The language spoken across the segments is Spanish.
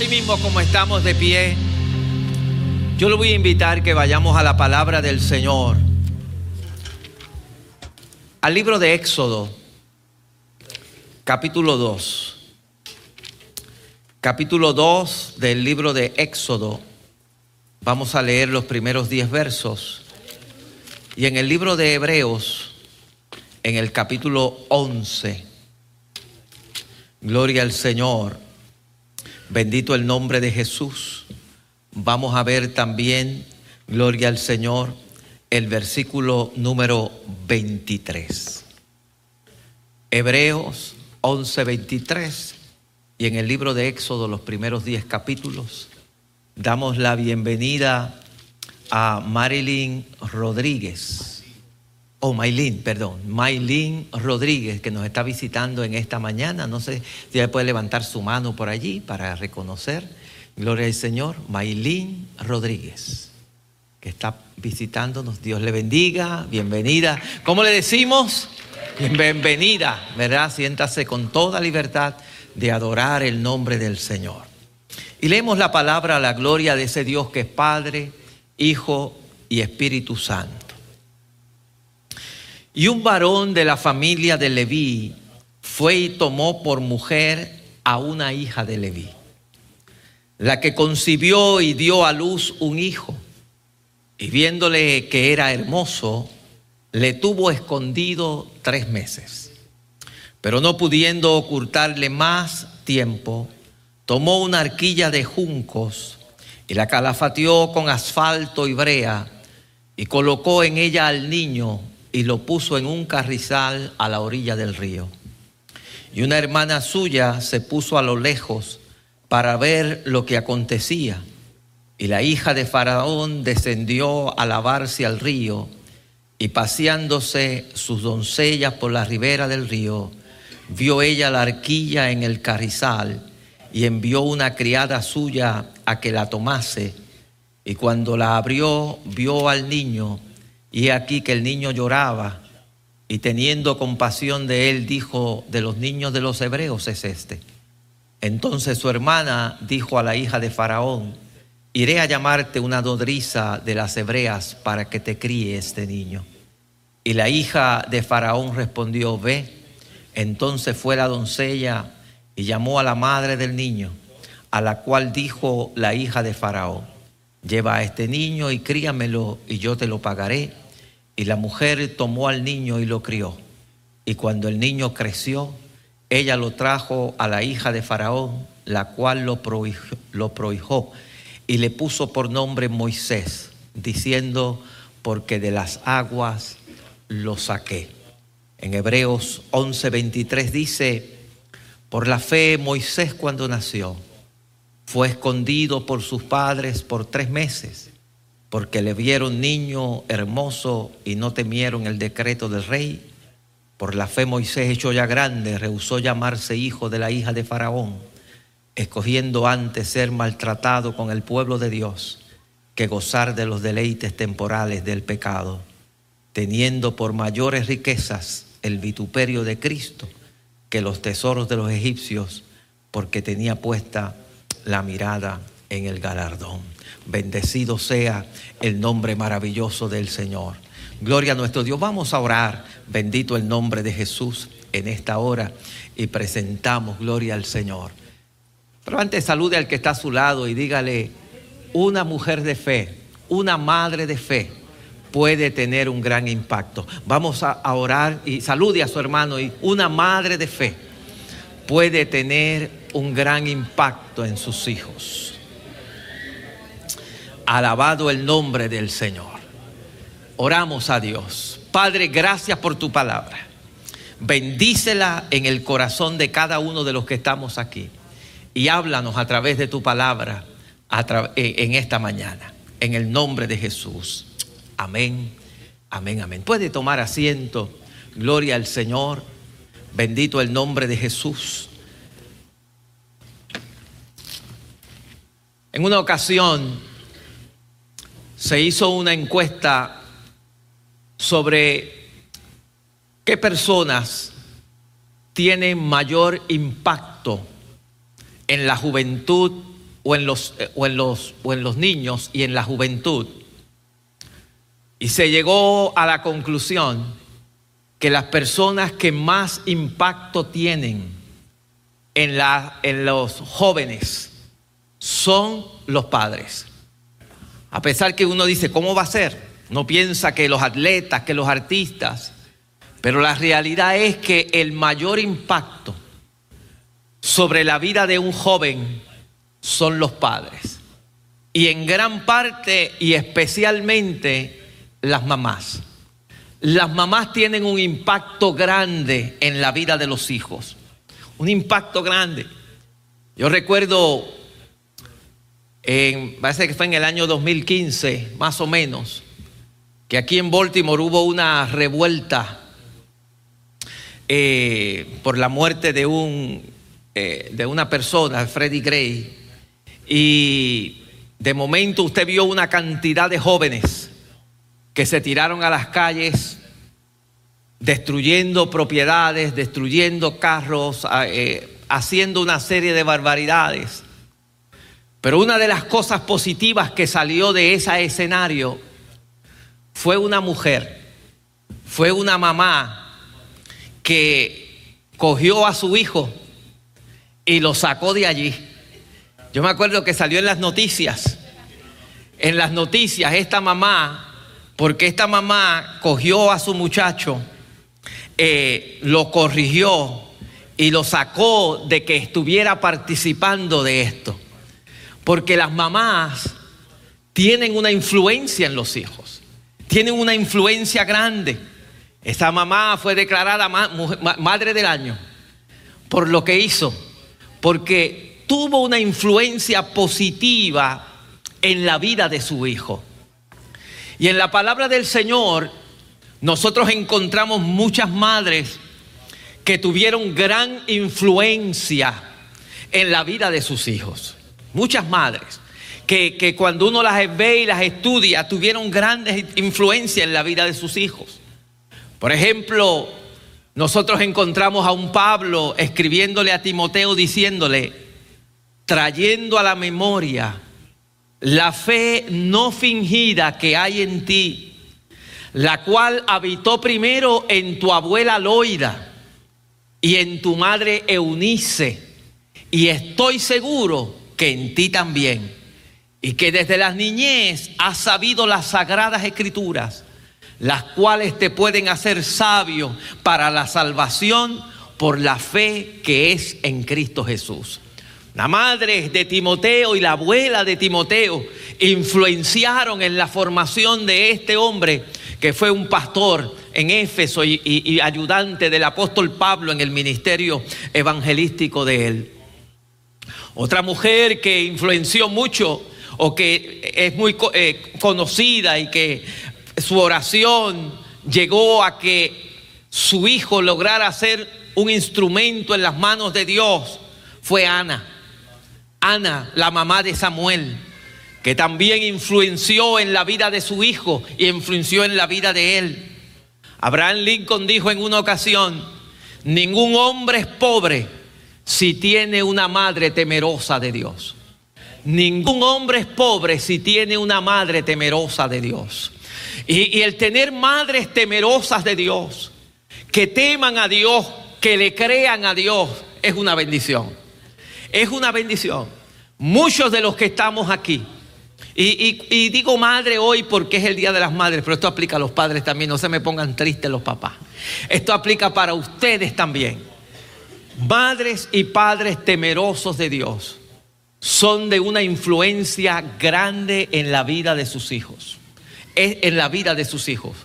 Así mismo como estamos de pie, yo le voy a invitar que vayamos a la palabra del Señor. Al libro de Éxodo, capítulo 2. Capítulo 2 del libro de Éxodo. Vamos a leer los primeros 10 versos. Y en el libro de Hebreos, en el capítulo 11. Gloria al Señor. Bendito el nombre de Jesús. Vamos a ver también, gloria al Señor, el versículo número 23. Hebreos 11, 23. Y en el libro de Éxodo, los primeros 10 capítulos, damos la bienvenida a Marilyn Rodríguez. Oh, Maylin, perdón, Maylin Rodríguez, que nos está visitando en esta mañana. No sé si ella puede levantar su mano por allí para reconocer. Gloria al Señor. Maylin Rodríguez, que está visitándonos. Dios le bendiga, bienvenida. ¿Cómo le decimos? Bienvenida, ¿verdad? Siéntase con toda libertad de adorar el nombre del Señor. Y leemos la palabra a la gloria de ese Dios que es Padre, Hijo y Espíritu Santo. Y un varón de la familia de Leví fue y tomó por mujer a una hija de Leví, la que concibió y dio a luz un hijo. Y viéndole que era hermoso, le tuvo escondido tres meses. Pero no pudiendo ocultarle más tiempo, tomó una arquilla de juncos y la calafateó con asfalto y brea y colocó en ella al niño y lo puso en un carrizal a la orilla del río. Y una hermana suya se puso a lo lejos para ver lo que acontecía. Y la hija de Faraón descendió a lavarse al río y paseándose sus doncellas por la ribera del río, vio ella la arquilla en el carrizal y envió una criada suya a que la tomase. Y cuando la abrió, vio al niño y aquí que el niño lloraba y teniendo compasión de él dijo, de los niños de los hebreos es este. Entonces su hermana dijo a la hija de Faraón, iré a llamarte una nodriza de las hebreas para que te críe este niño. Y la hija de Faraón respondió, ve. Entonces fue la doncella y llamó a la madre del niño, a la cual dijo la hija de Faraón, lleva a este niño y críamelo y yo te lo pagaré. Y la mujer tomó al niño y lo crió. Y cuando el niño creció, ella lo trajo a la hija de Faraón, la cual lo prohijó, y le puso por nombre Moisés, diciendo, porque de las aguas lo saqué. En Hebreos 11:23 dice, por la fe Moisés cuando nació, fue escondido por sus padres por tres meses, porque le vieron niño hermoso y no temieron el decreto del rey. Por la fe Moisés, hecho ya grande, rehusó llamarse hijo de la hija de Faraón, escogiendo antes ser maltratado con el pueblo de Dios que gozar de los deleites temporales del pecado, teniendo por mayores riquezas el vituperio de Cristo que los tesoros de los egipcios, porque tenía puesta la mirada en el galardón. Bendecido sea el nombre maravilloso del Señor. Gloria a nuestro Dios. Vamos a orar. Bendito el nombre de Jesús en esta hora y presentamos gloria al Señor. Pero antes salude al que está a su lado y dígale, una mujer de fe, una madre de fe puede tener un gran impacto. Vamos a, orar y salude a su hermano y una madre de fe puede tener un gran impacto en sus hijos. Alabado el nombre del Señor. Oramos a Dios. Padre, gracias por tu palabra. Bendícela en el corazón de cada uno de los que estamos aquí. Y háblanos a través de tu palabra eh, en esta mañana. En el nombre de Jesús. Amén, amén, amén. Puede tomar asiento. Gloria al Señor. Bendito el nombre de Jesús. En una ocasión se hizo una encuesta sobre qué personas tienen mayor impacto en la juventud o en los, eh, o en los, o en los niños y en la juventud. Y se llegó a la conclusión que las personas que más impacto tienen en, la, en los jóvenes son los padres. A pesar que uno dice, ¿cómo va a ser? No piensa que los atletas, que los artistas, pero la realidad es que el mayor impacto sobre la vida de un joven son los padres. Y en gran parte y especialmente las mamás. Las mamás tienen un impacto grande en la vida de los hijos. Un impacto grande. Yo recuerdo, en, parece que fue en el año 2015, más o menos, que aquí en Baltimore hubo una revuelta eh, por la muerte de, un, eh, de una persona, Freddie Gray. Y de momento usted vio una cantidad de jóvenes que se tiraron a las calles destruyendo propiedades, destruyendo carros, eh, haciendo una serie de barbaridades. Pero una de las cosas positivas que salió de ese escenario fue una mujer, fue una mamá que cogió a su hijo y lo sacó de allí. Yo me acuerdo que salió en las noticias, en las noticias esta mamá porque esta mamá cogió a su muchacho, eh, lo corrigió y lo sacó de que estuviera participando de esto. Porque las mamás tienen una influencia en los hijos, tienen una influencia grande. Esta mamá fue declarada madre del año por lo que hizo, porque tuvo una influencia positiva en la vida de su hijo. Y en la palabra del Señor nosotros encontramos muchas madres que tuvieron gran influencia en la vida de sus hijos. Muchas madres que, cuando uno las ve y las estudia tuvieron grandes influencias en la vida de sus hijos. Por ejemplo, nosotros encontramos a un Pablo escribiéndole a Timoteo diciéndole, trayendo a la memoria la fe no fingida que hay en ti, la cual habitó primero en tu abuela Loida y en tu madre Eunice, y estoy seguro que en ti también, y que desde la niñez has sabido las sagradas escrituras, las cuales te pueden hacer sabio para la salvación por la fe que es en Cristo Jesús. La madre de Timoteo y la abuela de Timoteo influenciaron en la formación de este hombre que fue un pastor en Éfeso y, ayudante del apóstol Pablo en el ministerio evangelístico de él. Otra mujer que influenció mucho o que es muy eh, conocida y que su oración llegó a que su hijo lograra ser un instrumento en las manos de Dios fue Ana. Ana, la mamá de Samuel, que también influenció en la vida de su hijo y influenció en la vida de él. Abraham Lincoln dijo en una ocasión, ningún hombre es pobre si tiene una madre temerosa de Dios. Ningún hombre es pobre si tiene una madre temerosa de Dios. Y, el tener madres temerosas de Dios, que teman a Dios, que le crean a Dios, es una bendición. Es una bendición. Muchos de los que estamos aquí, y, digo madre hoy porque es el Día de las Madres, pero esto aplica a los padres también, no se me pongan tristes los papás. Esto aplica para ustedes también. Madres y padres temerosos de Dios son de una influencia grande en la vida de sus hijos. En la vida de sus hijos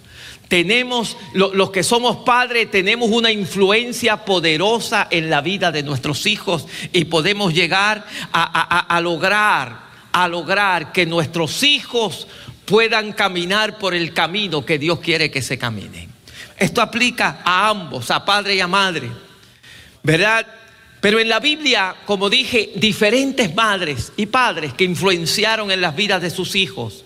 tenemos, los que somos padres, tenemos una influencia poderosa en la vida de nuestros hijos y podemos llegar a, lograr, a lograr que nuestros hijos puedan caminar por el camino que Dios quiere que se caminen. Esto aplica a ambos, a padre y a madre, ¿verdad? Pero en la Biblia, como dije, diferentes madres y padres que influenciaron en las vidas de sus hijos.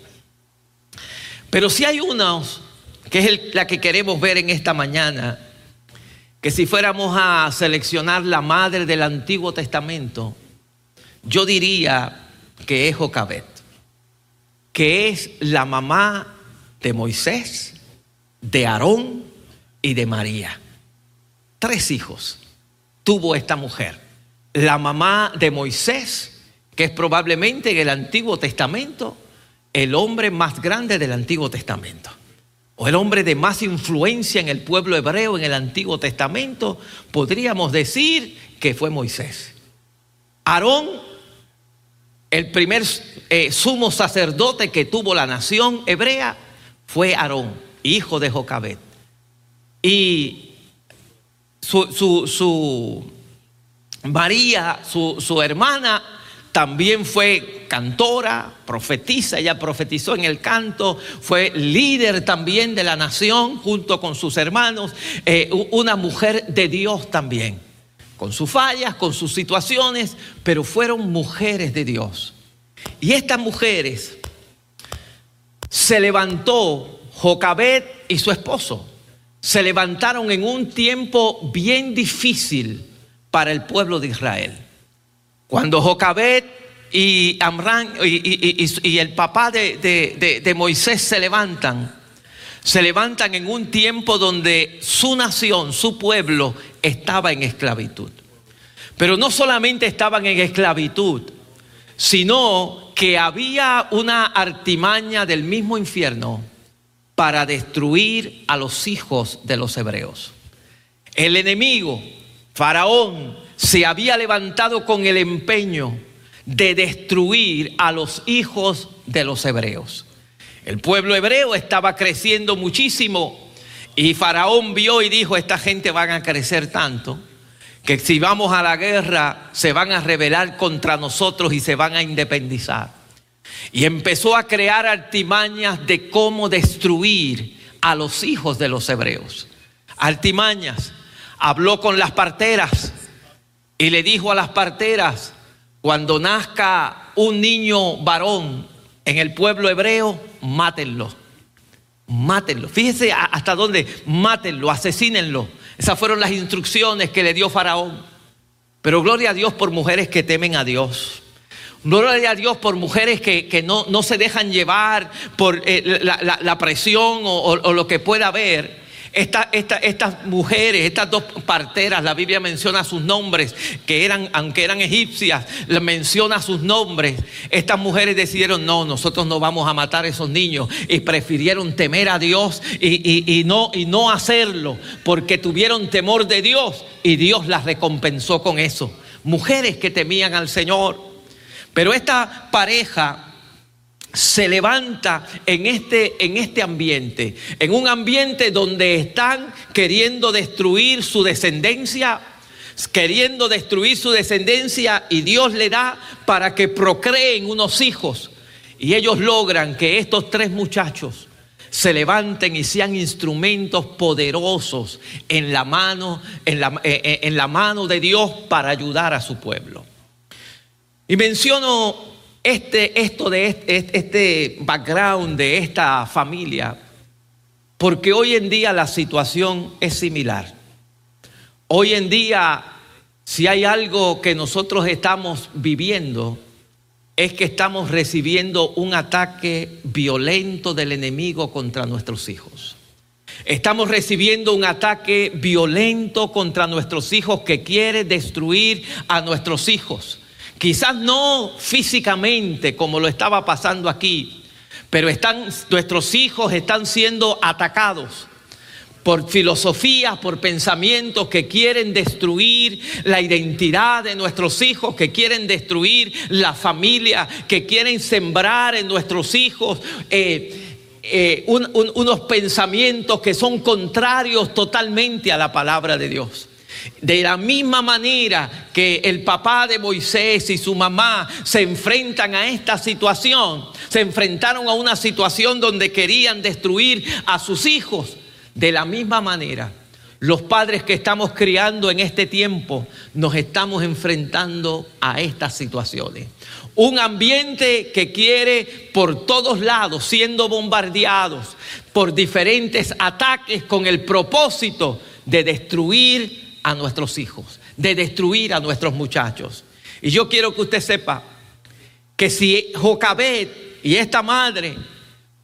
Pero si hay unos que es la que queremos ver en esta mañana, que si fuéramos a seleccionar la madre del Antiguo Testamento, yo diría que es Jocabet, que es la mamá de Moisés, de Aarón y de María. Tres hijos tuvo esta mujer. La mamá de Moisés, que es probablemente en el Antiguo Testamento el hombre más grande del Antiguo Testamento o el hombre de más influencia en el pueblo hebreo en el Antiguo Testamento, podríamos decir que fue Moisés. Aarón, el primer eh, sumo sacerdote que tuvo la nación hebrea, fue Aarón, hijo de Jocabet. Y su, su María, su hermana, también fue cantora, profetiza, ella profetizó en el canto, fue líder también de la nación junto con sus hermanos, eh, una mujer de Dios también, con sus fallas, con sus situaciones, pero fueron mujeres de Dios. Y estas mujeres se levantó Jocabet y su esposo, se levantaron en un tiempo bien difícil para el pueblo de Israel. Cuando Jocabet y Amran y, el papá de, de Moisés se levantan, se levantan en un tiempo donde su nación, su pueblo, estaba en esclavitud. Pero no solamente estaban en esclavitud, sino que había una artimaña del mismo infierno para destruir a los hijos de los hebreos. El enemigo, Faraón, se había levantado con el empeño de destruir a los hijos de los hebreos. El pueblo hebreo estaba creciendo muchísimo y Faraón vio y dijo, esta gente van a crecer tanto que si vamos a la guerra se van a rebelar contra nosotros y se van a independizar. Y empezó a crear artimañas de cómo destruir a los hijos de los hebreos. Artimañas. Habló con las parteras y le dijo a las parteras, cuando nazca un niño varón en el pueblo hebreo, mátenlo. Mátenlo. Fíjese hasta dónde, mátenlo, asesínenlo. Esas fueron las instrucciones que le dio Faraón. Pero gloria a Dios por mujeres que temen a Dios. Gloria a Dios por mujeres que, no, no, se dejan llevar por eh, la, presión o lo que pueda haber estas mujeres, estas dos parteras, la Biblia menciona sus nombres, que eran, aunque eran egipcias, menciona sus nombres. Estas mujeres decidieron, no, nosotros no vamos a matar a esos niños. Y prefirieron temer a Dios y, no, y no hacerlo, porque tuvieron temor de Dios y Dios las recompensó con eso. Mujeres que temían al Señor. Pero esta pareja se levanta en este, en este ambiente, en un ambiente donde están queriendo destruir su descendencia, queriendo destruir su descendencia y Dios le da para que procreen unos hijos. Y ellos logran que estos tres muchachos se levanten y sean instrumentos poderosos en la mano, en la, eh, eh, en la mano de Dios para ayudar a su pueblo. Y menciono este, esto de este, background de esta familia, porque hoy en día la situación es similar. Hoy en día, si hay algo que nosotros estamos viviendo, es que estamos recibiendo un ataque violento del enemigo contra nuestros hijos. Estamos recibiendo un ataque violento contra nuestros hijos que quiere destruir a nuestros hijos. Quizás no físicamente como lo estaba pasando aquí, pero están, nuestros hijos están siendo atacados por filosofías, por pensamientos que quieren destruir la identidad de nuestros hijos, que quieren destruir la familia, que quieren sembrar en nuestros hijos eh, eh, unos pensamientos que son contrarios totalmente a la palabra de Dios. De la misma manera que el papá de Moisés y su mamá se enfrentan a esta situación, se enfrentaron a una situación donde querían destruir a sus hijos, de la misma manera, los padres que estamos criando en este tiempo nos estamos enfrentando a estas situaciones. Un ambiente que quiere por todos lados, siendo bombardeados por diferentes ataques con el propósito de destruir a nuestros hijos, de destruir a nuestros muchachos. Y yo quiero que usted sepa que si Jocabet y esta madre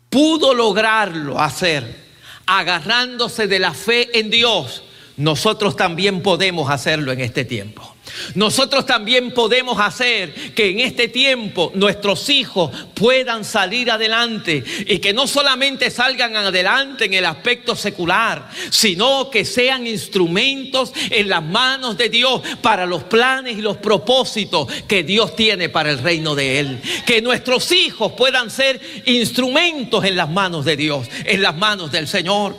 pudo lograrlo hacer, agarrándose de la fe en Dios, nosotros también podemos hacerlo en este tiempo. Nosotros también podemos hacer que en este tiempo nuestros hijos puedan salir adelante y que no solamente salgan adelante en el aspecto secular, sino que sean instrumentos en las manos de Dios para los planes y los propósitos que Dios tiene para el reino de Él. Que nuestros hijos puedan ser instrumentos en las manos de Dios, en las manos del Señor.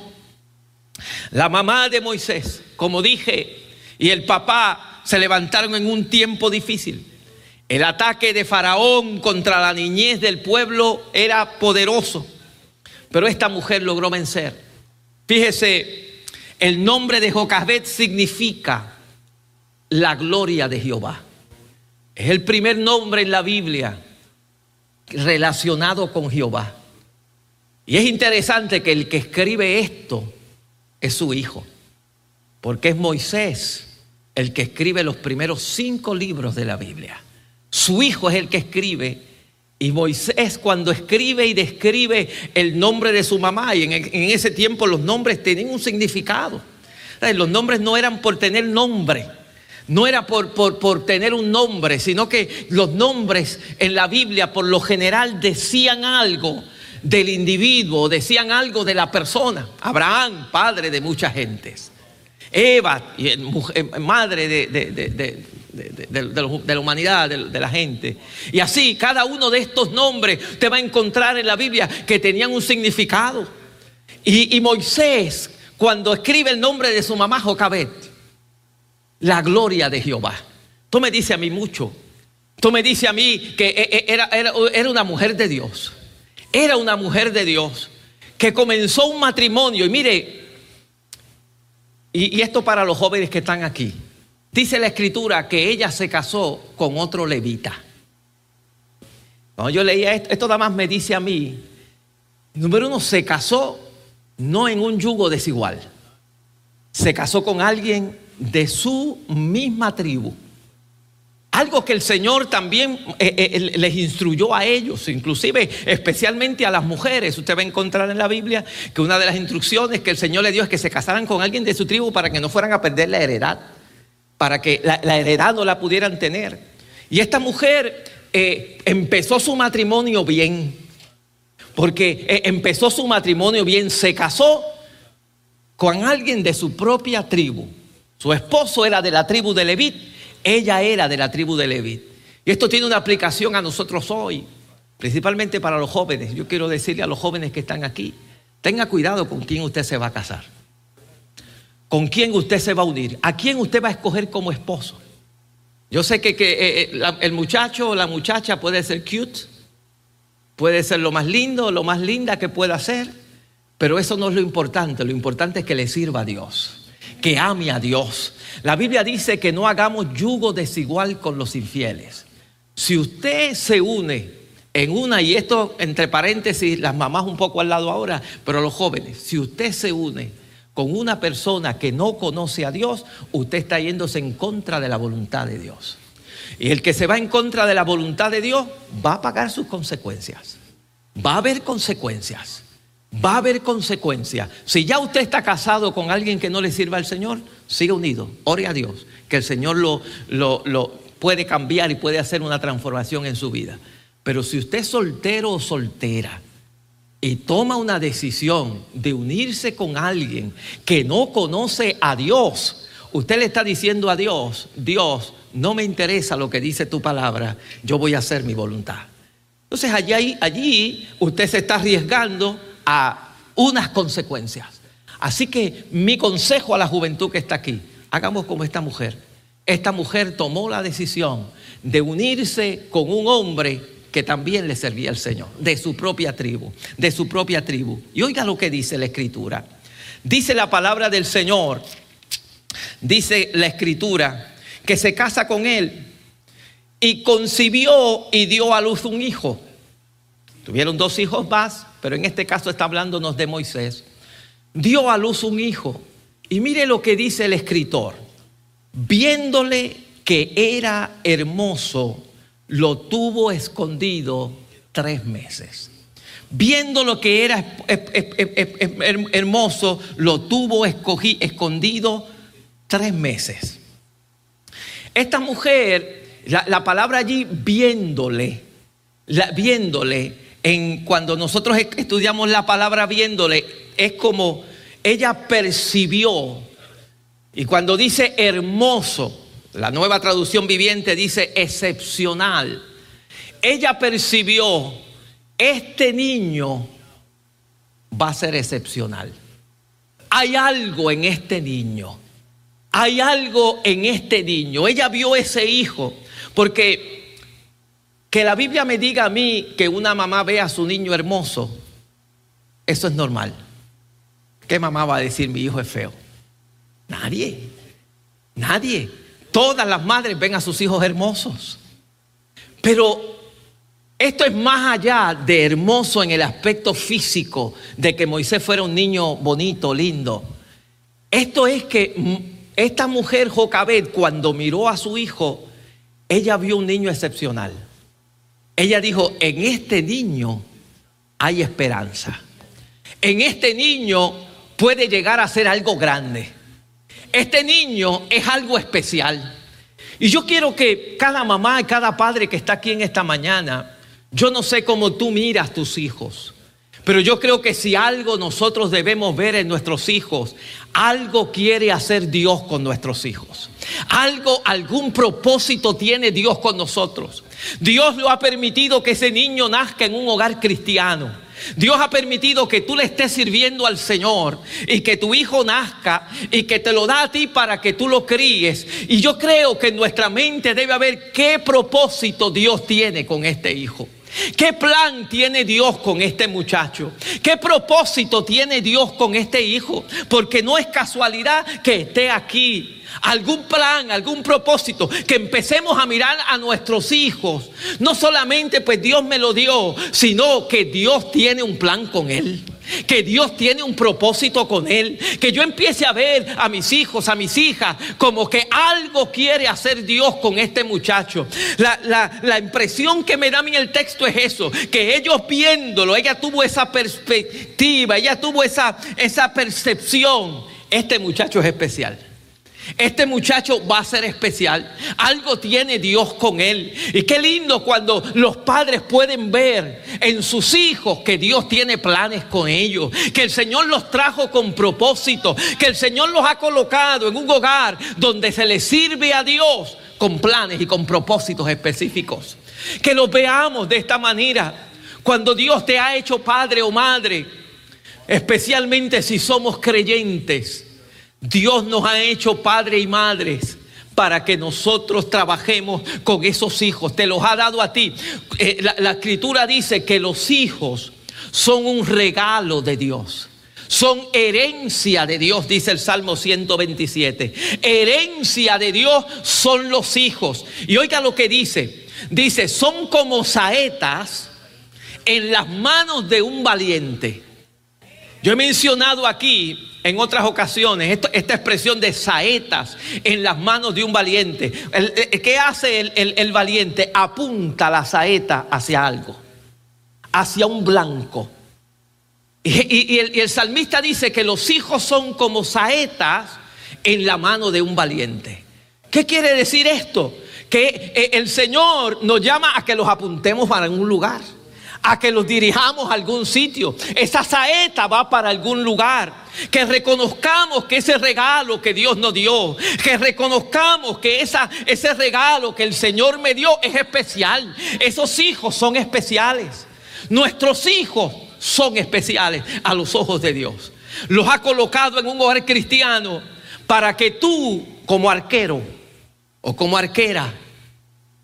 La mamá de Moisés, como dije, y el papá se levantaron en un tiempo difícil. El ataque de Faraón contra la niñez del pueblo era poderoso, pero esta mujer logró vencer. Fíjese, el nombre de Jocabet significa la gloria de Jehová. Es el primer nombre en la Biblia relacionado con Jehová. Y es interesante que el que escribe esto es su hijo, porque es Moisés el que escribe los primeros cinco libros de la Biblia. Su hijo es el que escribe. Y Moisés cuando escribe y describe el nombre de su mamá, y en, ese tiempo los nombres tenían un significado. Los nombres no eran por tener nombre, no era por, por, por, tener un nombre, sino que los nombres en la Biblia por lo general decían algo del individuo, decían algo de la persona. Abraham, padre de muchas gentes. Eva, madre de, la humanidad, de, la gente. Y así, cada uno de estos nombres te va a encontrar en la Biblia que tenían un significado. Y, Moisés, cuando escribe el nombre de su mamá Jocabet, la gloria de Jehová. Tú me dices a mí mucho. Tú me dices a mí que e, e, era, era una mujer de Dios. Era una mujer de Dios que comenzó un matrimonio. Y mire, y, esto para los jóvenes que están aquí. Dice la escritura que ella se casó con otro levita. Cuando yo leía esto, esto nada más me dice a mí, número uno, se casó no en un yugo desigual, se casó con alguien de su misma tribu. Algo que el Señor también eh, eh, les instruyó a ellos, inclusive especialmente a las mujeres. Usted va a encontrar en la Biblia que una de las instrucciones que el Señor le dio es que se casaran con alguien de su tribu para que no fueran a perder la heredad, para que la, heredad no la pudieran tener. Y esta mujer eh, empezó su matrimonio bien, porque empezó su matrimonio bien, se casó con alguien de su propia tribu. Su esposo era de la tribu de Levit ella era de la tribu de Leví. Y esto tiene una aplicación a nosotros hoy, principalmente para los jóvenes. Yo quiero decirle a los jóvenes que están aquí, tenga cuidado con quién usted se va a casar, con quién usted se va a unir, a quién usted va a escoger como esposo. Yo sé que, eh, eh, el muchacho o la muchacha puede ser cute, puede ser lo más lindo, lo más linda que pueda ser, pero eso no es lo importante, lo importante es que le sirva a Dios que ame a Dios. La Biblia dice que no hagamos yugo desigual con los infieles. Si usted se une en una, y esto entre paréntesis, las mamás un poco al lado ahora, pero los jóvenes, si usted se une con una persona que no conoce a Dios, usted está yéndose en contra de la voluntad de Dios. Y el que se va en contra de la voluntad de Dios va a pagar sus consecuencias. Va a haber consecuencias va a haber consecuencias. Si ya usted está casado con alguien que no le sirva al Señor, siga unido, ore a Dios, que el Señor lo, lo, puede cambiar y puede hacer una transformación en su vida. Pero si usted es soltero o soltera y toma una decisión de unirse con alguien que no conoce a Dios, usted le está diciendo a Dios, Dios, no me interesa lo que dice tu palabra, yo voy a hacer mi voluntad. Entonces allí, allí usted se está arriesgando a unas consecuencias. Así que mi consejo a la juventud que está aquí, hagamos como esta mujer. Esta mujer tomó la decisión de unirse con un hombre que también le servía al Señor, de su propia tribu, de su propia tribu. Y oiga lo que dice la escritura. Dice la palabra del Señor, dice la escritura, que se casa con él y concibió y dio a luz un hijo. Tuvieron dos hijos más, pero en este caso está hablándonos de Moisés. Dio a luz un hijo. Y mire lo que dice el escritor. Viéndole que era hermoso, lo tuvo escondido tres meses. Viendo lo que era hermoso, lo tuvo escondido tres meses. Esta mujer, la, palabra allí, viéndole, viéndole, en, cuando nosotros estudiamos la palabra viéndole, es como ella percibió, y cuando dice hermoso, la nueva traducción viviente dice excepcional, ella percibió, este niño va a ser excepcional. Hay algo en este niño hay algo en este niño. Ella vio ese hijo, porque que la Biblia me diga a mí que una mamá vea a su niño hermoso, eso es normal. ¿Qué mamá va a decir mi hijo es feo? Nadie, nadie. Todas las madres ven a sus hijos hermosos. Pero esto es más allá de hermoso en el aspecto físico, de que Moisés fuera un niño bonito, lindo. Esto es que esta mujer Jocabed, cuando miró a su hijo, ella vio un niño excepcional. Ella dijo, en este niño hay esperanza. En este niño puede llegar a ser algo grande. Este niño es algo especial. Y yo quiero que cada mamá y cada padre que está aquí en esta mañana, yo no sé cómo tú miras tus hijos, pero yo creo que si algo nosotros debemos ver en nuestros hijos, algo quiere hacer Dios con nuestros hijos. Algo, algún propósito tiene Dios con nosotros. Dios lo ha permitido que ese niño nazca en un hogar cristiano. Dios ha permitido que tú le estés sirviendo al Señor y que tu hijo nazca y que te lo da a ti para que tú lo críes. Y yo creo que en nuestra mente debe haber qué propósito Dios tiene con este hijo. ¿Qué plan tiene Dios con este muchacho? ¿Qué propósito tiene Dios con este hijo? Porque no es casualidad que esté aquí. Algún plan, algún propósito, que empecemos a mirar a nuestros hijos. No solamente pues Dios me lo dio, sino que Dios tiene un plan con él que Dios tiene un propósito con él, que yo empiece a ver a mis hijos, a mis hijas, como que algo quiere hacer Dios con este muchacho. La, impresión que me da a mí el texto es eso, que ellos viéndolo, ella tuvo esa perspectiva, ella tuvo esa, esa percepción, este muchacho es especial. Este muchacho va a ser especial. Algo tiene Dios con él. Y qué lindo cuando los padres pueden ver en sus hijos que Dios tiene planes con ellos. Que el Señor los trajo con propósito. Que el Señor los ha colocado en un hogar donde se les sirve a Dios con planes y con propósitos específicos. Que los veamos de esta manera. Cuando Dios te ha hecho padre o madre, especialmente si somos creyentes Dios nos ha hecho padres y madres para que nosotros trabajemos con esos hijos. Te los ha dado a ti. Eh, la, escritura dice que los hijos son un regalo de Dios. Son herencia de Dios, dice el Salmo 127. Herencia de Dios son los hijos. Y oiga lo que dice. Dice, son como saetas en las manos de un valiente. Yo he mencionado aquí en otras ocasiones esta expresión de saetas en las manos de un valiente. ¿Qué hace el, valiente? Apunta la saeta hacia algo, hacia un blanco. Y, el, y el salmista dice que los hijos son como saetas en la mano de un valiente. ¿Qué quiere decir esto? Que eh, el Señor nos llama a que los apuntemos para un lugar a que los dirijamos a algún sitio. Esa saeta va para algún lugar. Que reconozcamos que ese regalo que Dios nos dio, que reconozcamos que esa, ese regalo que el Señor me dio es especial. Esos hijos son especiales. Nuestros hijos son especiales a los ojos de Dios. Los ha colocado en un hogar cristiano para que tú, como arquero o como arquera,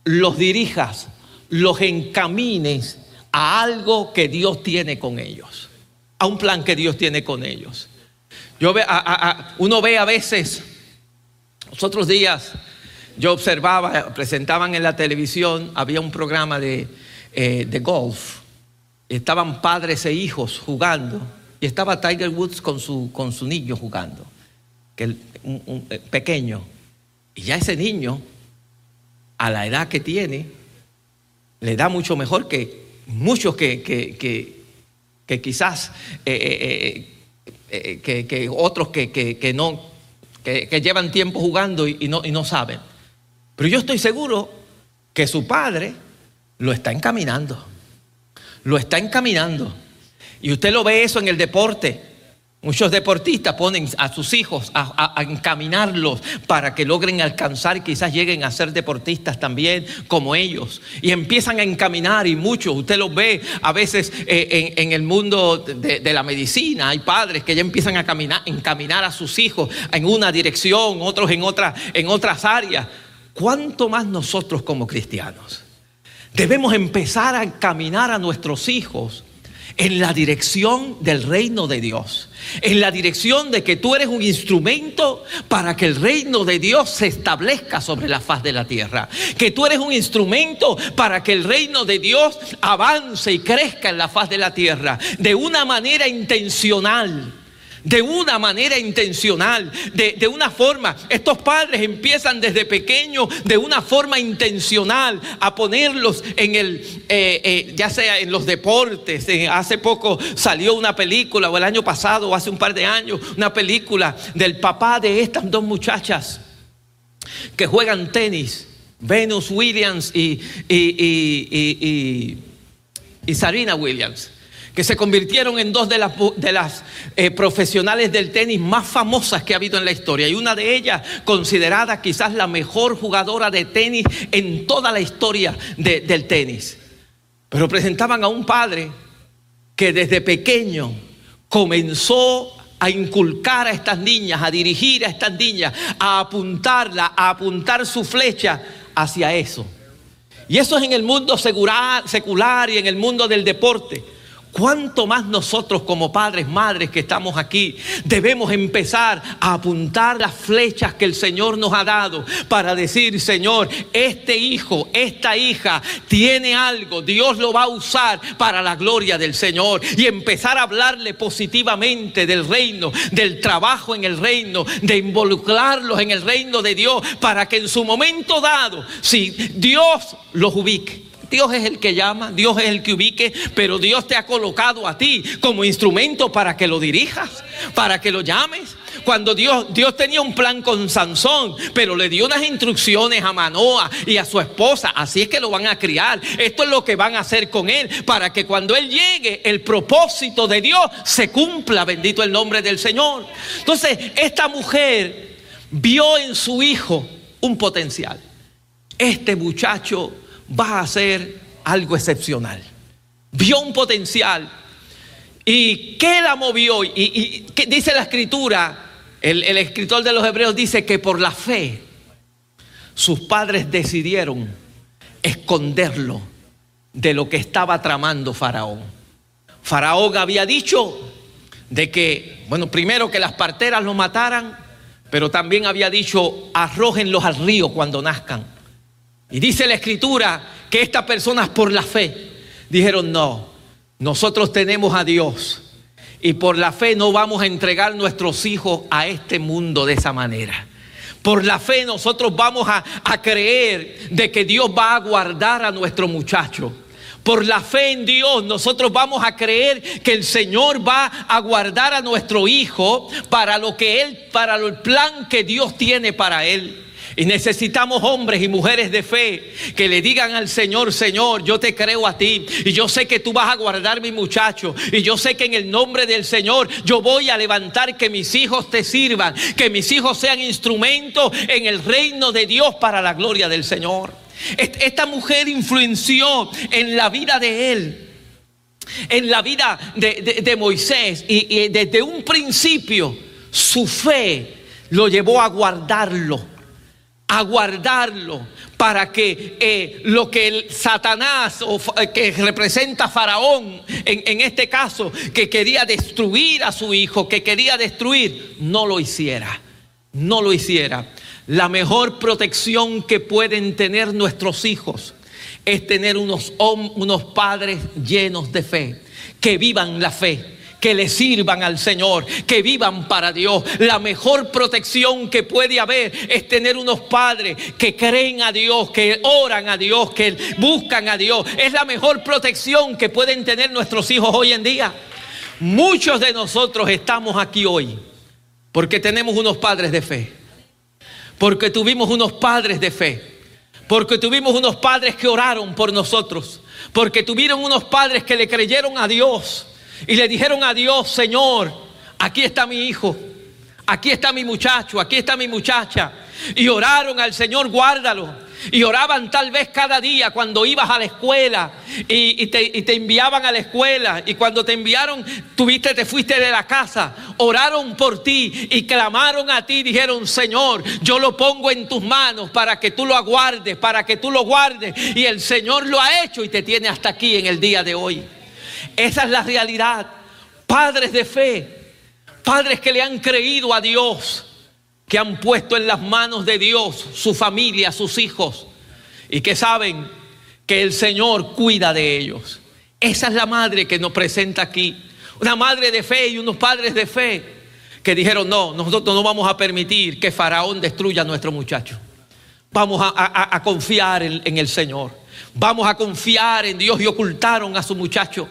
los dirijas, los encamines a algo que Dios tiene con ellos, a un plan que Dios tiene con ellos. Yo ve, uno ve a veces, los otros días yo observaba, presentaban en la televisión, había un programa de, eh, de golf, estaban padres e hijos jugando, y estaba Tiger Woods con su, con su niño jugando, que un, pequeño, y ya ese niño, a la edad que tiene, le da mucho mejor que muchos que, que, quizás, eh, eh, eh, que, otros que, no, que, llevan tiempo jugando y, no, y no saben. Pero yo estoy seguro que su padre lo está encaminando. Lo está encaminando. Y usted lo ve eso en el deporte. Muchos deportistas ponen a sus hijos a, encaminarlos para que logren alcanzar quizás lleguen a ser deportistas también como ellos. Y empiezan a encaminar y muchos, usted los ve a veces eh, en, el mundo de, la medicina, hay padres que ya empiezan a caminar, encaminar a sus hijos en una dirección, otros en, otra, en otras áreas. ¿Cuánto más nosotros como cristianos? Debemos empezar a encaminar a nuestros hijos en la dirección del reino de Dios, en la dirección de que tú eres un instrumento para que el reino de Dios se establezca sobre la faz de la tierra, que tú eres un instrumento para que el reino de Dios avance y crezca en la faz de la tierra de una manera intencional de una manera intencional, de, una forma. Estos padres empiezan desde pequeños, de una forma intencional, a ponerlos en el, eh, eh, ya sea en los deportes. Eh, hace poco salió una película, o el año pasado, o hace un par de años, una película del papá de estas dos muchachas que juegan tenis, Venus Williams y, y, y Sarina Williams que se convirtieron en dos de las, de las eh, profesionales del tenis más famosas que ha habido en la historia. Y una de ellas considerada quizás la mejor jugadora de tenis en toda la historia del tenis. Pero presentaban a un padre que desde pequeño comenzó a inculcar a estas niñas, a dirigir a estas niñas, a apuntarla, a apuntar su flecha hacia eso. Y eso es en el mundo secular y en el mundo del deporte. ¿Cuánto más nosotros como padres, madres que estamos aquí, debemos empezar a apuntar las flechas que el Señor nos ha dado para decir, Señor, este hijo, esta hija tiene algo, Dios lo va a usar para la gloria del Señor y empezar a hablarle positivamente del reino, del trabajo en el reino, de involucrarlos en el reino de Dios para que en su momento dado, si Dios los ubique Dios es el que llama, Dios es el que ubique, pero Dios te ha colocado a ti como instrumento para que lo dirijas, para que lo llames. Cuando Dios, Dios tenía un plan con Sansón, pero le dio unas instrucciones a Manoa y a su esposa, así es que lo van a criar. Esto es lo que van a hacer con él, para que cuando él llegue, el propósito de Dios se cumpla, bendito el nombre del Señor. Entonces, esta mujer vio en su hijo un potencial. Este muchacho va a ser algo excepcional. Vio un potencial. ¿Y qué la movió? Y, dice la escritura, el, el escritor de los hebreos dice que por la fe sus padres decidieron esconderlo de lo que estaba tramando Faraón. Faraón había dicho de que, bueno, primero que las parteras lo mataran, pero también había dicho, arrójenlos al río cuando nazcan. Y dice la escritura que estas personas por la fe dijeron, no, nosotros tenemos a Dios y por la fe no vamos a entregar nuestros hijos a este mundo de esa manera. Por la fe nosotros vamos a, a, creer de que Dios va a guardar a nuestro muchacho. Por la fe en Dios nosotros vamos a creer que el Señor va a guardar a nuestro hijo para lo que él para el plan que Dios tiene para él. Y necesitamos hombres y mujeres de fe que le digan al Señor, Señor, yo te creo a ti y yo sé que tú vas a guardar mi muchacho y yo sé que en el nombre del Señor yo voy a levantar que mis hijos te sirvan, que mis hijos sean instrumentos en el reino de Dios para la gloria del Señor. Esta mujer influenció en la vida de él, en la vida de, Moisés y desde un principio su fe lo llevó a guardarlo a guardarlo para que eh, lo que Satanás o eh, que representa Faraón en, en este caso que quería destruir a su hijo, que quería destruir, no lo hiciera, no lo hiciera. La mejor protección que pueden tener nuestros hijos es tener unos, unos padres llenos de fe, que vivan la fe que le sirvan al Señor, que vivan para Dios. La mejor protección que puede haber es tener unos padres que creen a Dios, que oran a Dios, que buscan a Dios. Es la mejor protección que pueden tener nuestros hijos hoy en día. Muchos de nosotros estamos aquí hoy porque tenemos unos padres de fe, porque tuvimos unos padres de fe, porque tuvimos unos padres que oraron por nosotros, porque tuvieron unos padres que le creyeron a Dios y le dijeron a Dios, Señor, aquí está mi hijo, aquí está mi muchacho, aquí está mi muchacha. Y oraron al Señor, guárdalo. Y oraban tal vez cada día cuando ibas a la escuela y, te, enviaban a la escuela. Y cuando te enviaron, tuviste, te fuiste de la casa. Oraron por ti y clamaron a ti. Dijeron, Señor, yo lo pongo en tus manos para que tú lo aguardes, para que tú lo guardes. Y el Señor lo ha hecho y te tiene hasta aquí en el día de hoy. Esa es la realidad. Padres de fe, padres que le han creído a Dios que han puesto en las manos de Dios su familia, sus hijos, y que saben que el Señor cuida de ellos. Esa es la madre que nos presenta aquí. Una madre de fe y unos padres de fe que dijeron, no, nosotros no vamos a permitir que Faraón destruya a nuestro muchacho. Vamos a, confiar en el Señor. Vamos a confiar en Dios y ocultaron a su muchacho.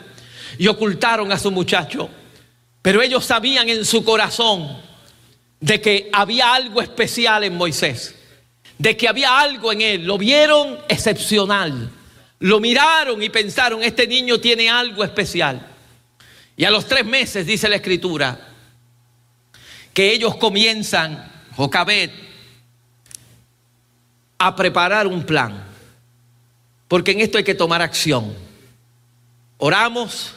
Y ocultaron a su muchacho. Pero ellos sabían en su corazón de que había algo especial en Moisés, de que había algo en él. Lo vieron excepcional. Lo miraron y pensaron, este niño tiene algo especial. Y a los tres meses, dice la escritura, que ellos comienzan, Jocabet, a preparar un plan. Porque en esto hay que tomar acción. Oramos,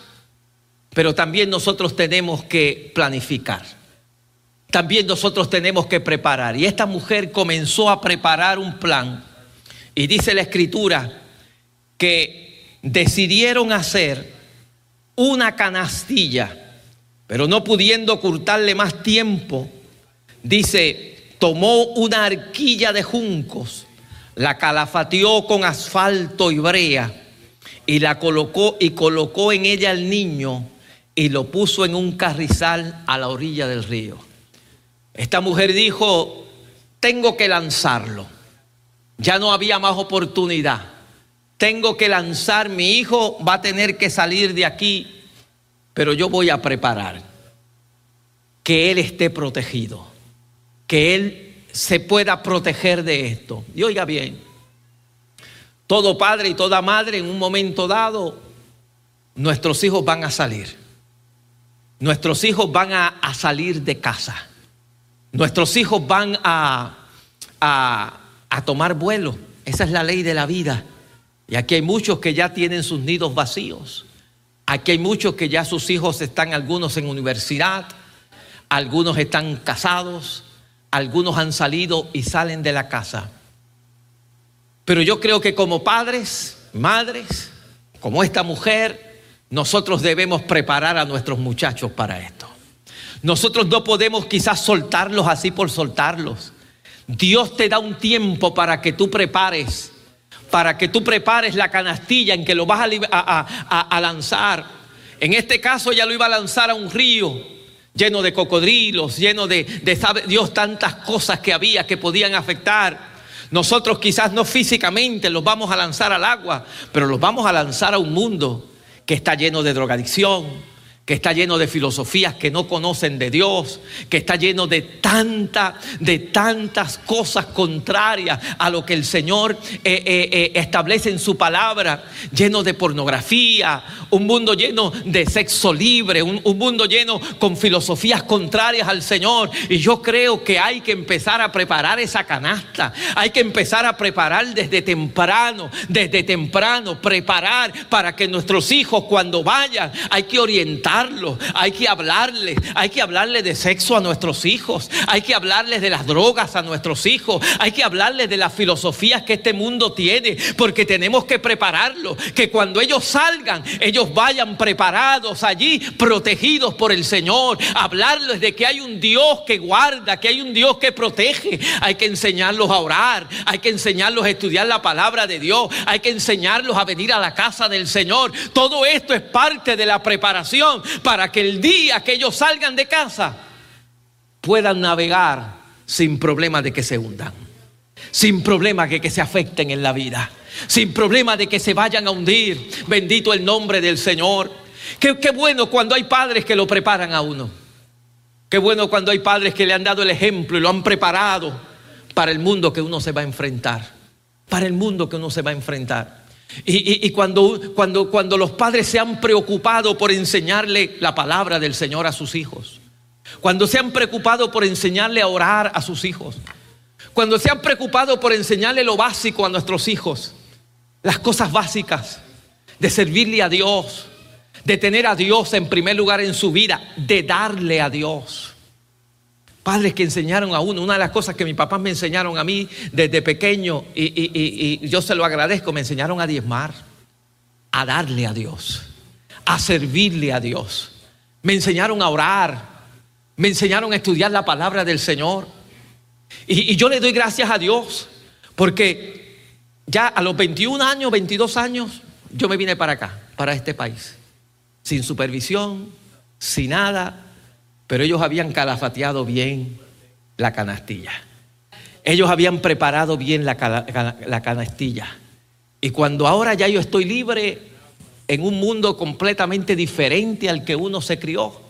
pero también nosotros tenemos que planificar también nosotros tenemos que preparar. Y esta mujer comenzó a preparar un plan. Y dice la escritura que decidieron hacer una canastilla, pero no pudiendo ocultarle más tiempo, dice, tomó una arquilla de juncos, la calafateó con asfalto y brea y la colocó y colocó en ella al niño y lo puso en un carrizal a la orilla del río. Esta mujer dijo, tengo que lanzarlo. Ya no había más oportunidad. Tengo que lanzar, mi hijo va a tener que salir de aquí, pero yo voy a preparar que él esté protegido, que él se pueda proteger de esto. Y oiga bien, todo padre y toda madre en un momento dado, nuestros hijos van a salir. Nuestros hijos van a, salir de casa. Nuestros hijos van a, a, tomar vuelo. Esa es la ley de la vida. Y aquí hay muchos que ya tienen sus nidos vacíos. Aquí hay muchos que ya sus hijos están algunos en universidad, algunos están casados, algunos han salido y salen de la casa. Pero yo creo que como padres, madres, como esta mujer, nosotros debemos preparar a nuestros muchachos para esto. Nosotros no podemos quizás soltarlos así por soltarlos. Dios te da un tiempo para que tú prepares, para que tú prepares la canastilla en que lo vas a, lanzar. En este caso ya lo iba a lanzar a un río lleno de cocodrilos, lleno de, de sabe Dios tantas cosas que había que podían afectar. Nosotros quizás no físicamente los vamos a lanzar al agua, pero los vamos a lanzar a un mundo que está lleno de drogadicción, que está lleno de filosofías que no conocen de Dios, que está lleno de tanta, de tantas cosas contrarias a lo que el Señor eh, eh, eh, establece en su palabra, lleno de pornografía, un mundo lleno de sexo libre, un, un mundo lleno con filosofías contrarias al Señor. Y yo creo que hay que empezar a preparar esa canasta, hay que empezar a preparar desde temprano, desde temprano, preparar para que nuestros hijos cuando vayan, hay que orientar hay que hablarles, hay que hablarles de sexo a nuestros hijos, hay que hablarles de las drogas a nuestros hijos, hay que hablarles de las filosofías que este mundo tiene, porque tenemos que prepararlos, que cuando ellos salgan, ellos vayan preparados allí, protegidos por el Señor, hablarles de que hay un Dios que guarda, que hay un Dios que protege, hay que enseñarlos a orar, hay que enseñarlos a estudiar la palabra de Dios, hay que enseñarlos a venir a la casa del Señor. Todo esto es parte de la preparación para que el día que ellos salgan de casa puedan navegar sin problema de que se hundan, sin problema de que se afecten en la vida, sin problema de que se vayan a hundir. Bendito el nombre del Señor. Qué, qué bueno cuando hay padres que lo preparan a uno. Qué bueno cuando hay padres que le han dado el ejemplo y lo han preparado para el mundo que uno se va a enfrentar. Para el mundo que uno se va a enfrentar. Y, cuando, cuando, cuando los padres se han preocupado por enseñarle la palabra del Señor a sus hijos, cuando se han preocupado por enseñarle a orar a sus hijos, cuando se han preocupado por enseñarle lo básico a nuestros hijos, las cosas básicas de servirle a Dios, de tener a Dios en primer lugar en su vida, de darle a Dios. Padres que enseñaron a uno, una de las cosas que mis papás me enseñaron a mí desde pequeño, y, y yo se lo agradezco, me enseñaron a diezmar, a darle a Dios, a servirle a Dios. Me enseñaron a orar, me enseñaron a estudiar la palabra del Señor. Y, yo le doy gracias a Dios porque ya a los 21 años, 22 años, yo me vine para acá, para este país, sin supervisión, sin nada, pero ellos habían calafateado bien la canastilla. Ellos habían preparado bien la, la canastilla. Y cuando ahora ya yo estoy libre en un mundo completamente diferente al que uno se crió,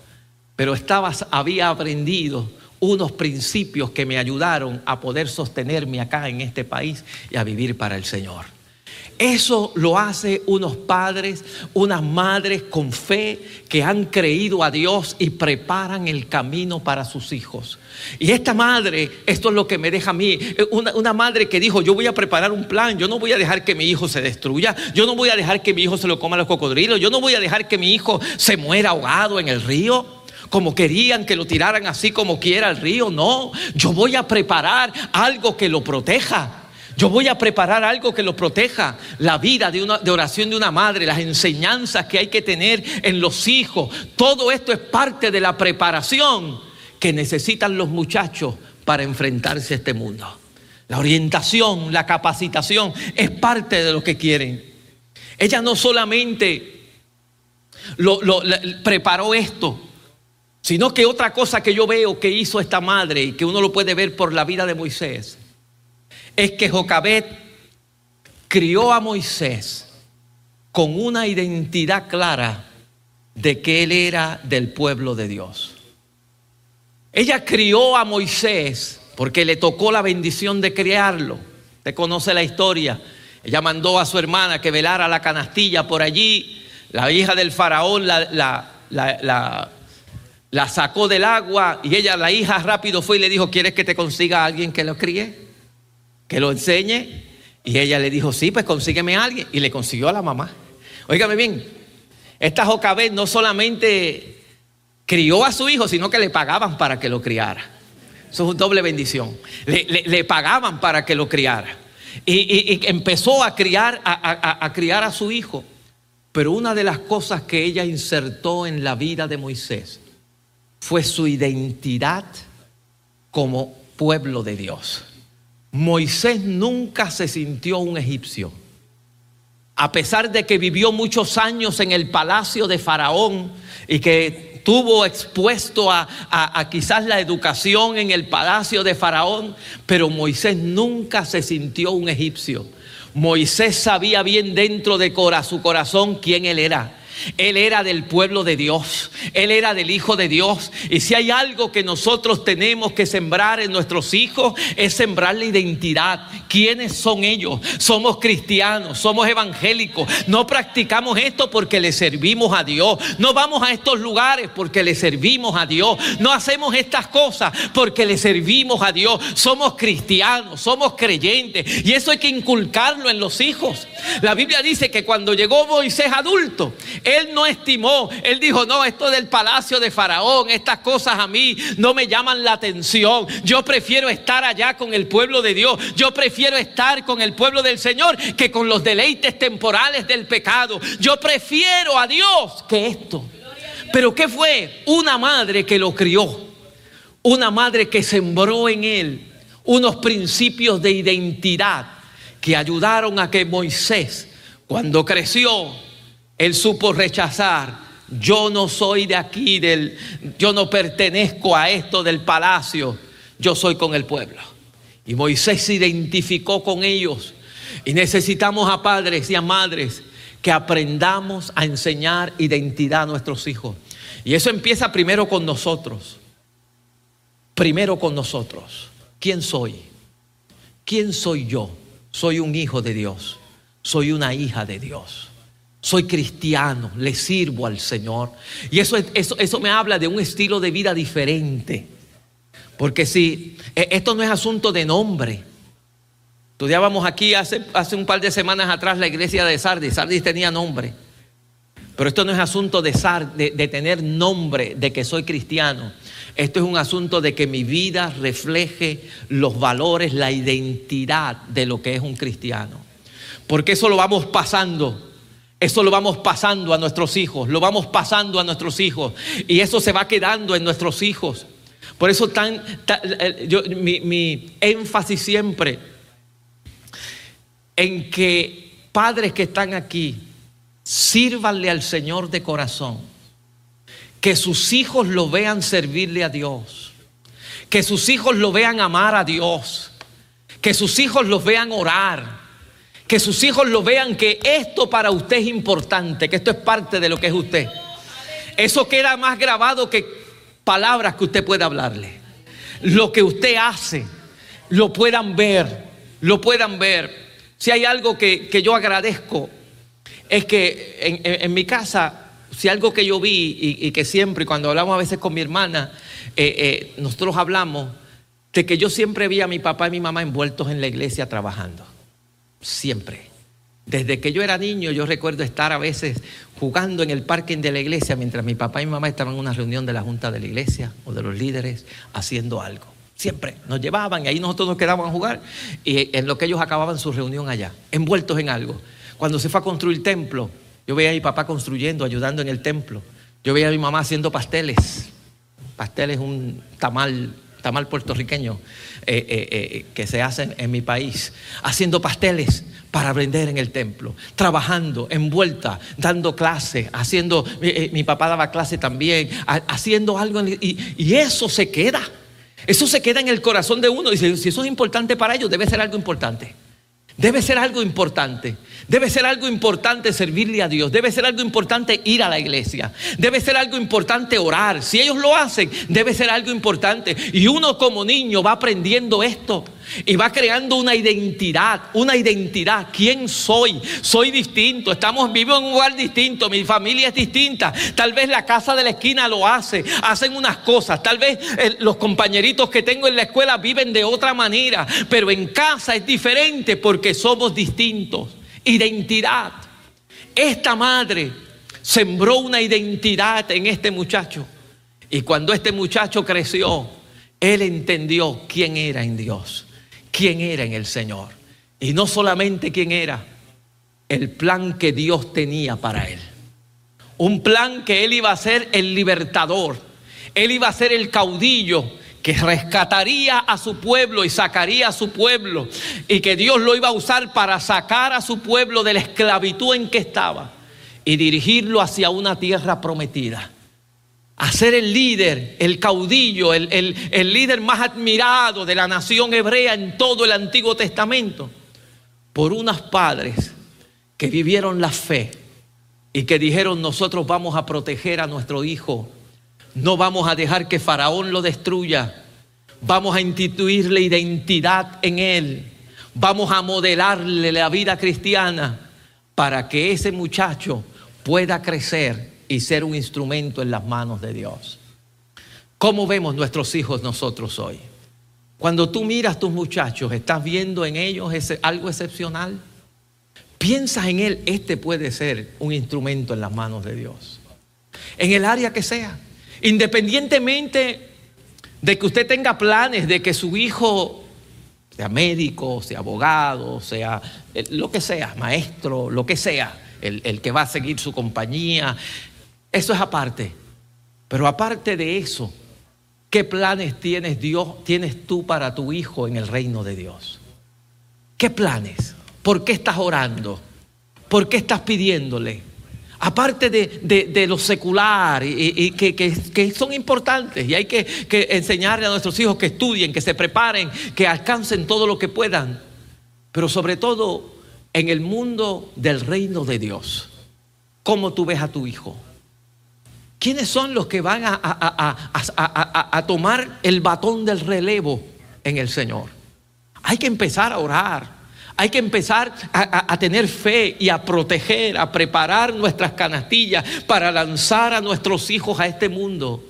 pero estaba, había aprendido unos principios que me ayudaron a poder sostenerme acá en este país y a vivir para el Señor. Eso lo hace unos padres, unas madres con fe que han creído a Dios y preparan el camino para sus hijos. Y esta madre, esto es lo que me deja a mí, una, una, madre que dijo, yo voy a preparar un plan, yo no voy a dejar que mi hijo se destruya, yo no voy a dejar que mi hijo se lo coma los cocodrilos, yo no voy a dejar que mi hijo se muera ahogado en el río como querían que lo tiraran así como quiera al río. No, yo voy a preparar algo que lo proteja. Yo voy a preparar algo que lo proteja, la vida de, una, oración de una madre, las enseñanzas que hay que tener en los hijos. Todo esto es parte de la preparación que necesitan los muchachos para enfrentarse a este mundo. La orientación, la capacitación es parte de lo que quieren. Ella no solamente preparó esto, sino que otra cosa que yo veo que hizo esta madre y que uno lo puede ver por la vida de Moisés, es que Jocabet crió a Moisés con una identidad clara de que él era del pueblo de Dios. Ella crió a Moisés porque le tocó la bendición de criarlo. Usted conoce la historia. Ella mandó a su hermana que velara la canastilla por allí. La hija del faraón la, la, la la sacó del agua y ella, la hija, rápido fue y le dijo, ¿quieres que te consiga a alguien que lo críe? Que lo enseñe. Y ella le dijo, sí, pues consígueme a alguien. Y le consiguió a la mamá. Óigame bien, esta Jocabet no solamente crió a su hijo, sino que le pagaban para que lo criara. Eso es una doble bendición. Le, pagaban para que lo criara. Y, empezó a criar a criar a su hijo. Pero una de las cosas que ella insertó en la vida de Moisés fue su identidad como pueblo de Dios. Moisés nunca se sintió un egipcio. A pesar de que vivió muchos años en el palacio de Faraón y que tuvo expuesto a, quizás la educación en el palacio de Faraón, pero Moisés nunca se sintió un egipcio. Moisés sabía bien dentro de su corazón quién él era. Él era del pueblo de Dios, Él era del Hijo de Dios. Y si hay algo que nosotros tenemos que sembrar en nuestros hijos, es sembrar la identidad. ¿Quiénes son ellos? Somos cristianos, somos evangélicos. No practicamos esto porque le servimos a Dios. No vamos a estos lugares porque le servimos a Dios. No hacemos estas cosas porque le servimos a Dios. Somos cristianos, somos creyentes. Y eso hay que inculcarlo en los hijos. La Biblia dice que cuando llegó Moisés adulto, él no estimó, él dijo, no, esto del palacio de Faraón, estas cosas a mí no me llaman la atención. Yo prefiero estar allá con el pueblo de Dios. Yo prefiero estar con el pueblo del Señor que con los deleites temporales del pecado. Yo prefiero a Dios que esto. Pero ¿qué fue? Una madre que lo crió. Una madre que sembró en él unos principios de identidad que ayudaron a que Moisés, cuando creció, él supo rechazar yo no soy de aquí, del, yo no pertenezco a esto del palacio, yo soy con el pueblo. Y Moisés se identificó con ellos. Y necesitamos a padres y a madres que aprendamos a enseñar identidad a nuestros hijos. Y eso empieza primero con nosotros. Primero con nosotros. ¿Quién soy? ¿Quién soy yo? Soy un hijo de Dios. Soy una hija de Dios soy cristiano, le sirvo al Señor. Y eso, eso, eso me habla de un estilo de vida diferente. Porque si e, esto no es asunto de nombre. Estudiábamos aquí hace, hace un par de semanas atrás la iglesia de Sardis. Sardis tenía nombre. Pero esto no es asunto de, de, de tener nombre, de que soy cristiano. Esto es un asunto de que mi vida refleje los valores, la identidad de lo que es un cristiano. Porque eso lo vamos pasando eso lo vamos pasando a nuestros hijos, lo vamos pasando a nuestros hijos y eso se va quedando en nuestros hijos. Por eso tan, eh, mi, mi énfasis siempre en que padres que están aquí, sírvanle al Señor de corazón, que sus hijos lo vean servirle a Dios, que sus hijos lo vean amar a Dios, que sus hijos los vean orar. Que sus hijos lo vean que esto para usted es importante, que esto es parte de lo que es usted. Eso queda más grabado que palabras que usted pueda hablarle. Lo que usted hace, lo puedan ver, lo puedan ver. Si hay algo que, yo agradezco, es que en, mi casa, si algo que yo vi y, que siempre, cuando hablamos a veces con mi hermana, eh, eh, nosotros hablamos de que yo siempre vi a mi papá y mi mamá envueltos en la iglesia trabajando siempre. Desde que yo era niño, yo recuerdo estar a veces jugando en el parking de la iglesia mientras mi papá y mi mamá estaban en una reunión de la junta de la iglesia o de los líderes haciendo algo. Siempre nos llevaban y ahí nosotros nos quedábamos a jugar y en lo que ellos acababan su reunión allá, envueltos en algo. Cuando se fue a construir templo, yo veía a mi papá construyendo, ayudando en el templo. Yo veía a mi mamá haciendo pasteles. Pasteles, un tamal tamal puertorriqueño eh, eh, eh, que se hacen en mi país, haciendo pasteles para vender en el templo, trabajando, envuelta, dando clase, haciendo, mi papá daba clase también, haciendo algo, y, y, eso se queda, eso se queda en el corazón de uno, y si eso es importante para ellos, debe ser algo importante. Debe ser algo importante. Debe ser algo importante servirle a Dios. Debe ser algo importante ir a la iglesia. Debe ser algo importante orar. Si ellos lo hacen, debe ser algo importante. Y uno como niño va aprendiendo esto. Y va creando una identidad, una identidad. ¿Quién soy? Soy distinto. Estamos vivos en un lugar distinto. Mi familia es distinta. Tal vez la casa de la esquina lo hace. Hacen unas cosas. Tal vez eh, los compañeritos que tengo en la escuela viven de otra manera. Pero en casa es diferente porque somos distintos. Identidad. Esta madre sembró una identidad en este muchacho. Y cuando este muchacho creció, él entendió quién era en Dios quién era en el Señor. Y no solamente quién era, el plan que Dios tenía para él. Un plan que él iba a ser el libertador. Él iba a ser el caudillo que rescataría a su pueblo y sacaría a su pueblo. Y que Dios lo iba a usar para sacar a su pueblo de la esclavitud en que estaba y dirigirlo hacia una tierra prometida a ser el líder, el caudillo, el, líder más admirado de la nación hebrea en todo el Antiguo Testamento, por unos padres que vivieron la fe y que dijeron nosotros vamos a proteger a nuestro hijo, no vamos a dejar que Faraón lo destruya, vamos a instituirle identidad en él, vamos a modelarle la vida cristiana para que ese muchacho pueda crecer y ser un instrumento en las manos de Dios. ¿Cómo vemos nuestros hijos nosotros hoy? Cuando tú miras a tus muchachos, ¿estás viendo en ellos algo excepcional? Piensas en él, este puede ser un instrumento en las manos de Dios. En el área que sea. Independientemente de que usted tenga planes de que su hijo sea médico, sea abogado, sea eh, lo que sea, maestro, lo que sea, el, el que va a seguir su compañía, eso es aparte. Pero aparte de eso, ¿qué planes tienes Dios, tienes tú para tu hijo en el reino de Dios? ¿Qué planes? ¿Por qué estás orando? ¿Por qué estás pidiéndole? aparte de, lo secular, y, que, son importantes, y hay que, que enseñarle a nuestros hijos que estudien, que se preparen, que alcancen todo lo que puedan, pero sobre todo en el mundo del reino de Dios. ¿Cómo tú ves a tu hijo? ¿Quiénes son los que van a, tomar el batón del relevo en el Señor? Hay que empezar a orar. Hay que empezar a, tener fe y a proteger, a preparar nuestras canastillas para lanzar a nuestros hijos a este mundo.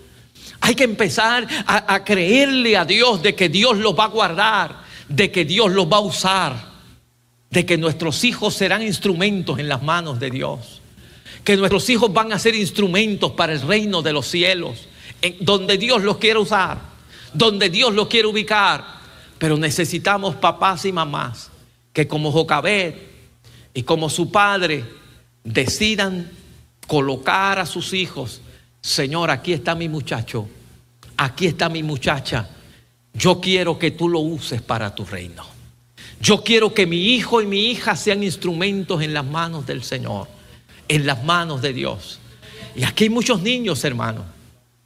Hay que empezar a, creerle a Dios de que Dios los va a guardar, de que Dios los va a usar, de que nuestros hijos serán instrumentos en las manos de Dios que nuestros hijos van a ser instrumentos para el reino de los cielos, donde Dios los quiere usar, donde Dios los quiere ubicar. Pero necesitamos papás y mamás que como Jocabet y como su padre decidan colocar a sus hijos, Señor, aquí está mi muchacho, aquí está mi muchacha, yo quiero que tú lo uses para tu reino. Yo quiero que mi hijo y mi hija sean instrumentos en las manos del Señor en las manos de Dios. Y aquí hay muchos niños, hermanos.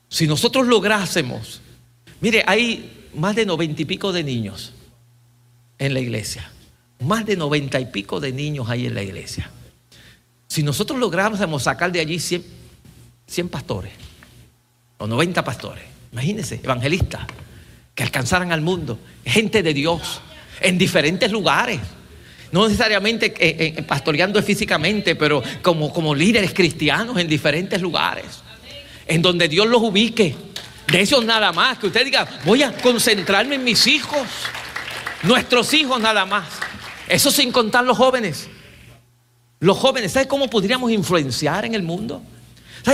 Si nosotros lográsemos, mire, hay más de noventa y pico de niños en la iglesia. Más de noventa y pico de niños hay en la iglesia. Si nosotros lográsemos sacar de allí 100, 100 pastores o 90 pastores, imagínense, evangelistas, que alcanzaran al mundo, gente de Dios, en diferentes lugares. No necesariamente eh, eh, pastoreando físicamente, pero como, como líderes cristianos en diferentes lugares. En donde Dios los ubique. De esos nada más. Que usted diga, voy a concentrarme en mis hijos. Nuestros hijos nada más. Eso sin contar los jóvenes. Los jóvenes, ¿sabes cómo podríamos influenciar en el mundo?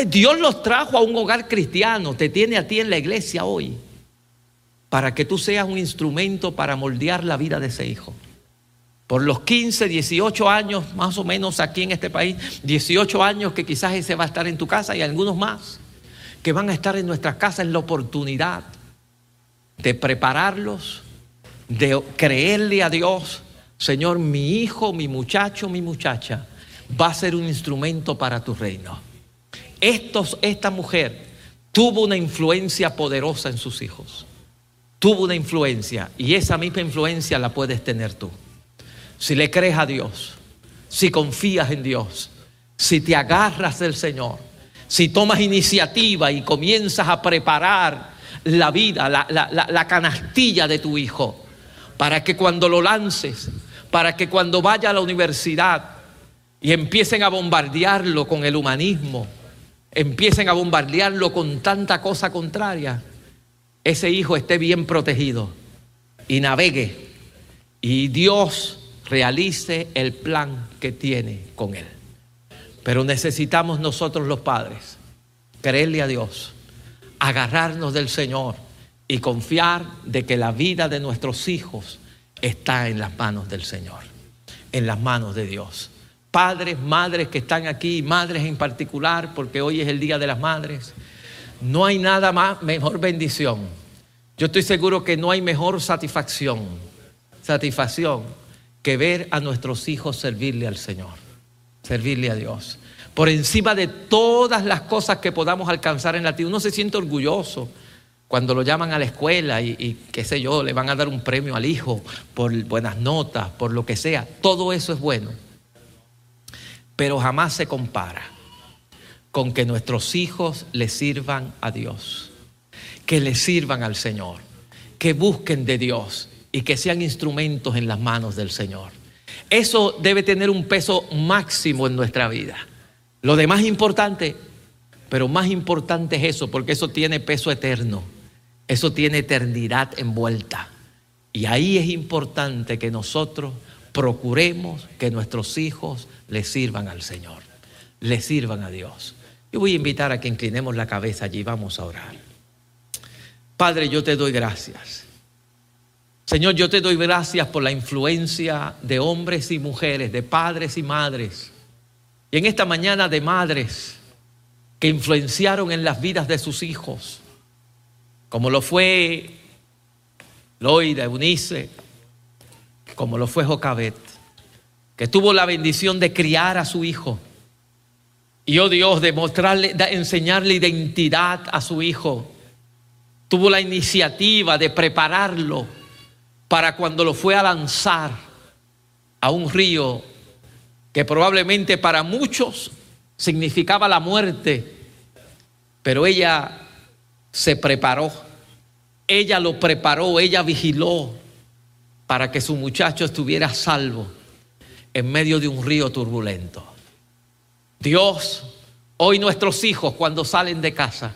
Dios los trajo a un hogar cristiano, te tiene a ti en la iglesia hoy, para que tú seas un instrumento para moldear la vida de ese hijo por los 15, 18 años más o menos aquí en este país, 18 años que quizás ese va a estar en tu casa y algunos más que van a estar en nuestras casas, es la oportunidad de prepararlos, de creerle a Dios, Señor, mi hijo, mi muchacho, mi muchacha, va a ser un instrumento para tu reino. Esta mujer tuvo una influencia poderosa en sus hijos. Tuvo una influencia y esa misma influencia la puedes tener tú si le crees a Dios, si confías en Dios, si te agarras del Señor, si tomas iniciativa y comienzas a preparar la vida, la, canastilla de tu hijo, para que cuando lo lances, para que cuando vaya a la universidad y empiecen a bombardearlo con el humanismo, empiecen a bombardearlo con tanta cosa contraria, ese hijo esté bien protegido y navegue. Y Dios realice el plan que tiene con Él. Pero necesitamos nosotros los padres creerle a Dios, agarrarnos del Señor y confiar de que la vida de nuestros hijos está en las manos del Señor, en las manos de Dios. Padres, madres que están aquí, madres en particular, porque hoy es el Día de las Madres, no hay nada más, mejor bendición. Yo estoy seguro que no hay mejor satisfacción, satisfacción que ver a nuestros hijos servirle al Señor, servirle a Dios. Por encima de todas las cosas que podamos alcanzar en la tierra, uno se siente orgulloso cuando lo llaman a la escuela y, qué sé yo, le van a dar un premio al hijo por buenas notas, por lo que sea. Todo eso es bueno. Pero jamás se compara con que nuestros hijos le sirvan a Dios, que le sirvan al Señor, que busquen de Dios y que sean instrumentos en las manos del Señor. Eso debe tener un peso máximo en nuestra vida. Lo demás importante, pero más importante es eso, porque eso tiene peso eterno, eso tiene eternidad envuelta. Y ahí es importante que nosotros procuremos que nuestros hijos le sirvan al Señor, le sirvan a Dios. Yo voy a invitar a que inclinemos la cabeza allí, vamos a orar. Padre, yo te doy gracias. Señor, yo te doy gracias por la influencia de hombres y mujeres, de padres y madres, y en esta mañana de madres que influenciaron en las vidas de sus hijos, como lo fue Loida, Eunice, como lo fue Jocabet, que tuvo la bendición de criar a su hijo, Y oh Dios, de mostrarle, de enseñarle identidad a su hijo. Tuvo la iniciativa de prepararlo para cuando lo fue a lanzar a un río que probablemente para muchos significaba la muerte, pero ella se preparó, ella lo preparó, ella vigiló para que su muchacho estuviera salvo en medio de un río turbulento. Dios, hoy nuestros hijos cuando salen de casa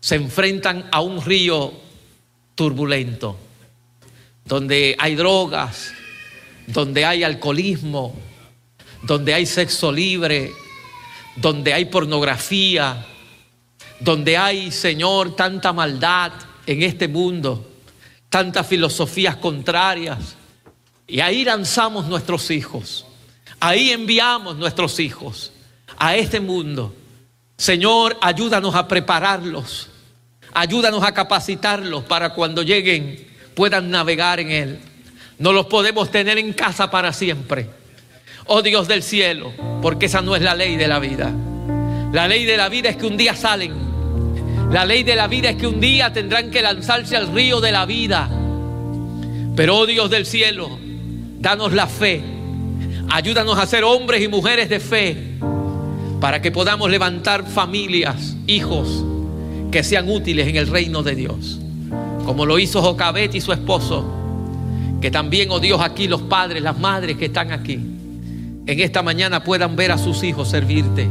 se enfrentan a un río turbulento, donde hay drogas, donde hay alcoholismo, donde hay sexo libre, donde hay pornografía, donde hay, Señor, tanta maldad en este mundo, tantas filosofías contrarias. Y ahí lanzamos nuestros hijos, ahí enviamos nuestros hijos a este mundo. Señor, ayúdanos a prepararlos, ayúdanos a capacitarlos para cuando lleguen puedan navegar en él. No los podemos tener en casa para siempre. Oh Dios del cielo, porque esa no es la ley de la vida. La ley de la vida es que un día salen. La ley de la vida es que un día tendrán que lanzarse al río de la vida. Pero, oh Dios del cielo, danos la fe. Ayúdanos a ser hombres y mujeres de fe para que podamos levantar familias, hijos que sean útiles en el reino de Dios. Como lo hizo Jocabet y su esposo, que también, oh Dios, aquí los padres, las madres que están aquí, en esta mañana puedan ver a sus hijos servirte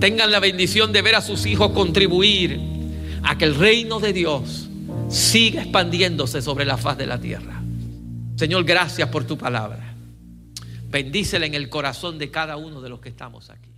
tengan la bendición de ver a sus hijos contribuir a que el reino de Dios siga expandiéndose sobre la faz de la tierra. Señor, gracias por tu palabra. Bendícela en el corazón de cada uno de los que estamos aquí.